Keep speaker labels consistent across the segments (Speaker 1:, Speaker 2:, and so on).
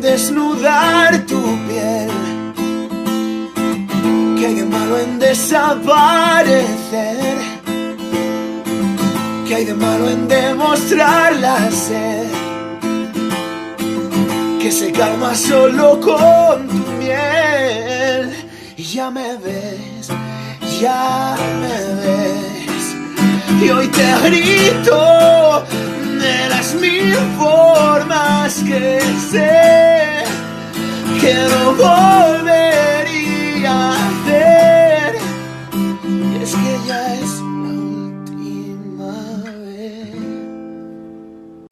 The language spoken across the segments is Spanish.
Speaker 1: Desnudar tu piel? ¿Qué hay de malo en desaparecer? ¿Qué hay de malo en demostrar la sed? Que se calma solo con tu miel. Y ya me ves, ya me ves. Y hoy te grito de las mil formas que sé que no volvería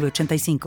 Speaker 2: 906985.